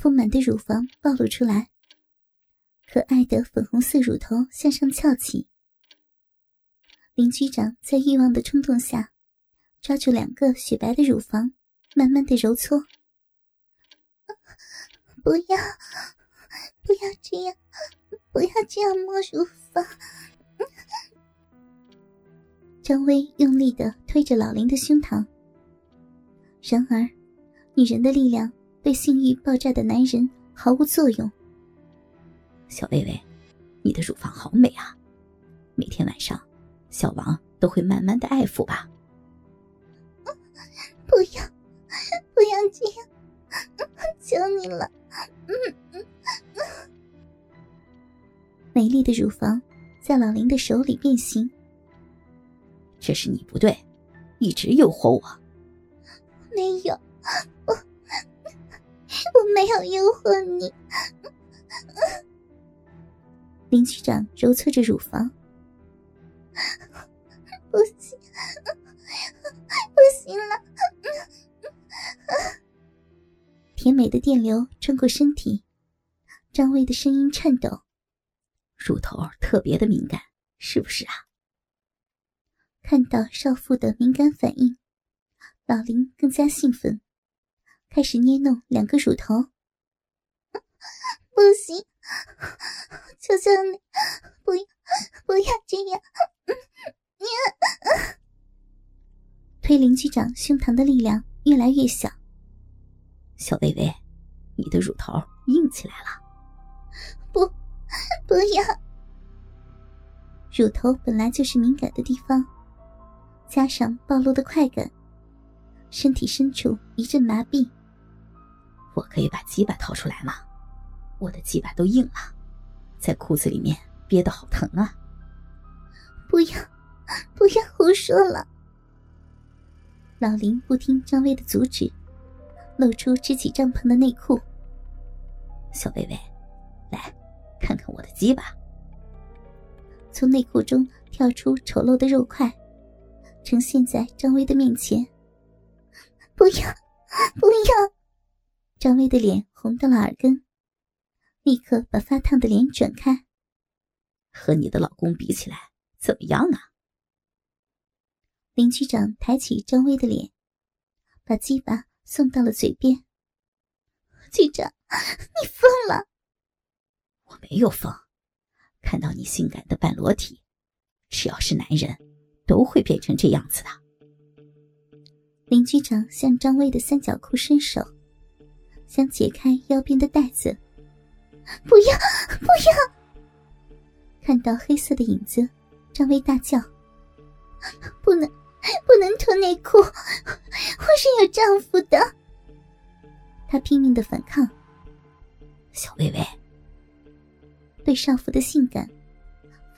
丰满的乳房暴露出来，可爱的粉红色乳头向上翘起。林局长在欲望的冲动下，抓住两个雪白的乳房，慢慢的揉搓。不要，不要这样，不要这样摸乳房。张威用力的推着老林的胸膛，然而，女人的力量对性欲爆炸的男人毫无作用。小薇薇，你的乳房好美啊！每天晚上，小王都会慢慢的爱抚吧。不要，不要这样，求你了。美丽的乳房在老林的手里变形。这是你不对，一直诱惑我。没有，我我没有诱惑你。林局长揉搓着乳房，不行，不行了。甜美的电流穿过身体，张卫的声音颤抖。乳头特别的敏感，是不是啊？看到少妇的敏感反应，老林更加兴奋，开始捏弄两个乳头。不行，求求你，不要，不要这样！推林局长胸膛的力量越来越小。小薇薇，你的乳头硬起来了。不，不要！乳头本来就是敏感的地方。加上暴露的快感，身体深处一阵麻痹。我可以把鸡巴掏出来吗？我的鸡巴都硬了，在裤子里面憋得好疼啊！不要，不要胡说了。老林不听张威的阻止，露出支起帐篷的内裤。小薇薇，来，看看我的鸡巴。从内裤中跳出丑陋的肉块。呈现在张威的面前。不要，不要！张威的脸红到了耳根，立刻把发烫的脸转开。和你的老公比起来，怎么样啊？林局长抬起张威的脸，把鸡巴送到了嘴边。局长，你疯了！我没有疯，看到你性感的半裸体，只要是男人。都会变成这样子的。林局长向张威的三角裤伸手，想解开腰边的带子。不要，不要！看到黑色的影子，张威大叫：“不能，不能脱内裤！我是有丈夫的。”他拼命的反抗。小薇薇对少妇的性感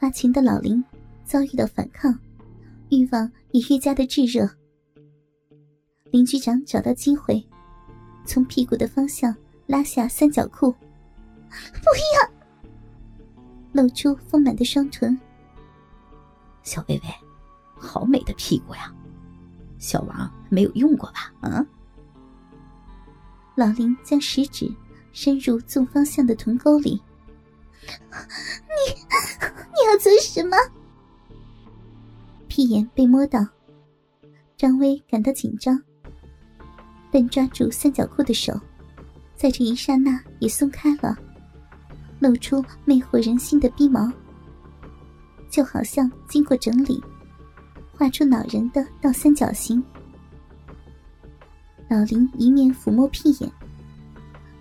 发情的老林遭遇到反抗。欲望也愈加的炙热。林局长找到机会，从屁股的方向拉下三角裤，不要，露出丰满的双唇。小薇薇，好美的屁股呀！小王没有用过吧？嗯。老林将食指伸入纵方向的臀沟里，你，你要做什么？屁眼被摸到，张威感到紧张，但抓住三角裤的手，在这一刹那也松开了，露出魅惑人心的逼毛，就好像经过整理，画出恼人的倒三角形。老林一面抚摸屁眼，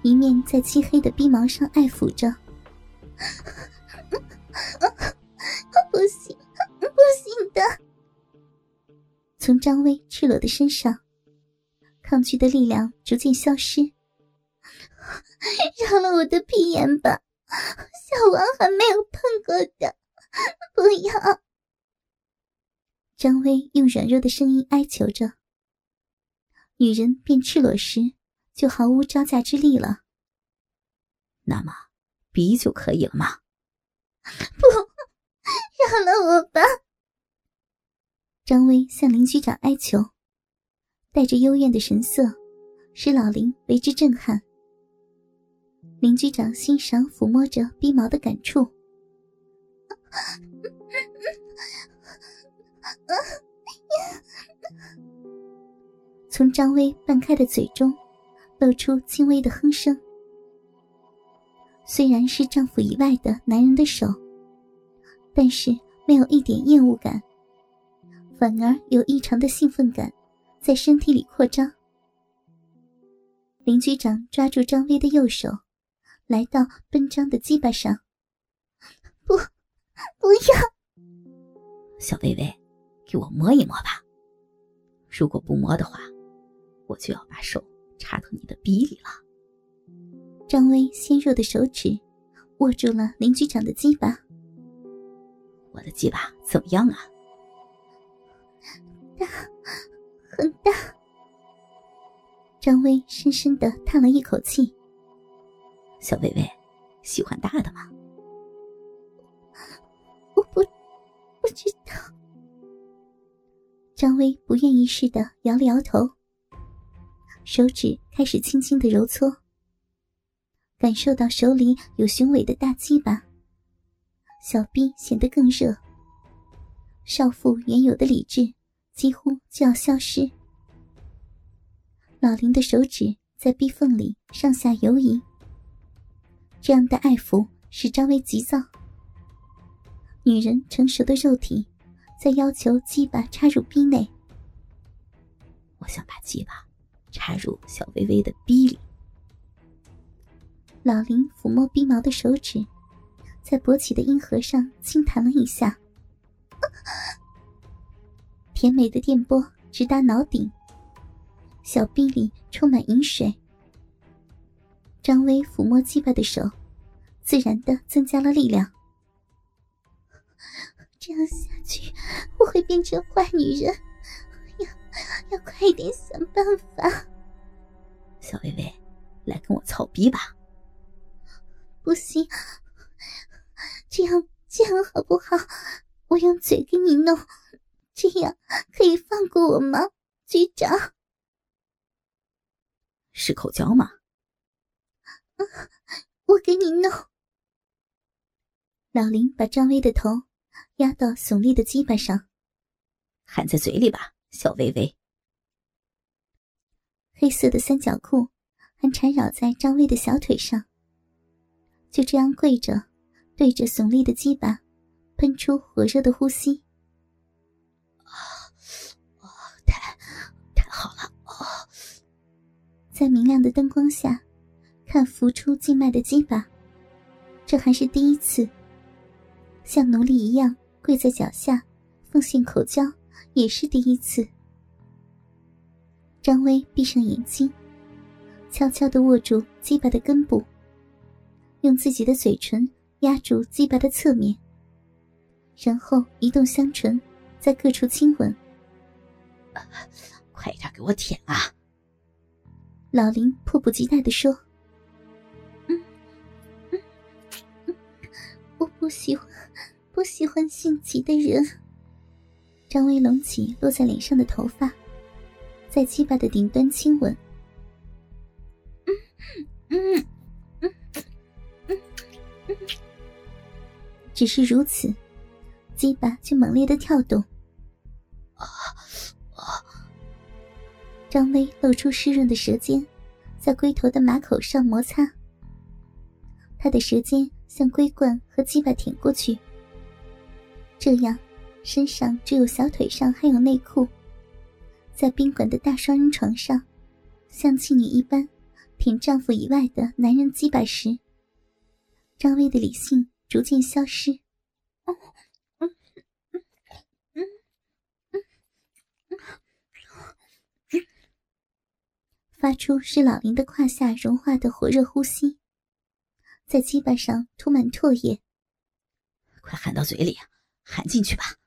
一面在漆黑的逼毛上爱抚着。不行。不行的从张威赤裸的身上，抗拒的力量逐渐消失。饶了我的屁眼吧，小王还没有碰过的，不要！张威用软弱的声音哀求着。女人变赤裸时，就毫无招架之力了。那么，比就可以了吗？不，饶了我吧！张威向林局长哀求，带着幽怨的神色，使老林为之震撼。林局长欣赏抚摸着鼻毛的感触。从张薇半开的嘴中，露出轻微的哼声。虽然是丈夫以外的男人的手，但是没有一点厌恶感，反而有异常的兴奋感在身体里扩张。林局长抓住张威的右手，来到奔张的鸡巴上。不，不要！小薇薇，给我摸一摸吧。如果不摸的话，我就要把手插到你的鼻里了。张威纤弱的手指握住了林局长的鸡巴。我的鸡巴怎么样啊？大，很大。张薇深深的叹了一口气。小薇薇，喜欢大的吗？我不，不知道。张薇不愿意似的摇了摇头，手指开始轻轻的揉搓，感受到手里有雄伟的大鸡巴，小臂显得更热，少妇原有的理智几乎就要消失。老林的手指在逼缝里上下游移，这样的爱抚使张薇急躁。女人成熟的肉体。在要求鸡巴插入逼内，我想把鸡巴插入小薇薇的逼里。老林抚摸逼毛的手指，在勃起的阴核上轻弹了一下，甜美的电波直达脑顶，小臂里充满饮水。张威抚摸鸡巴的手，自然的增加了力量。这样下去，我会变成坏女人。要要快一点想办法。小薇薇，来跟我操逼吧。不行，这样这样好不好？我用嘴给你弄，这样可以放过我吗，局长？是口交吗？啊我给你弄。老林把张薇的头。压到耸立的鸡巴上，含在嘴里吧，小薇薇。黑色的三角裤还缠绕在张薇的小腿上。就这样跪着，对着耸立的鸡巴，喷出火热的呼吸。在明亮的灯光下，看浮出静脉的鸡巴，这还是第一次。像奴隶一样。跪在脚下，奉献口交也是第一次。张薇闭上眼睛，悄悄的握住鸡巴的根部，用自己的嘴唇压住鸡巴的侧面，然后移动香唇，在各处亲吻。快点给我舔啊！老林迫不及待的说：“嗯嗯嗯，我不喜欢。”不喜欢性急的人。张薇隆起落在脸上的头发，在鸡巴的顶端亲吻。嗯嗯嗯嗯嗯，只是如此，鸡巴就猛烈的跳动。张薇露出湿润的舌尖，在龟头的马口上摩擦。他的舌尖向龟冠和鸡巴舔过去。这样，身上只有小腿上还有内裤，在宾馆的大双人床上，像妓女一般舔丈夫以外的男人鸡巴时，张薇的理性逐渐消失，发出是老林的胯下融化的火热呼吸，在鸡巴上涂满唾液，快含到嘴里。含进去吧。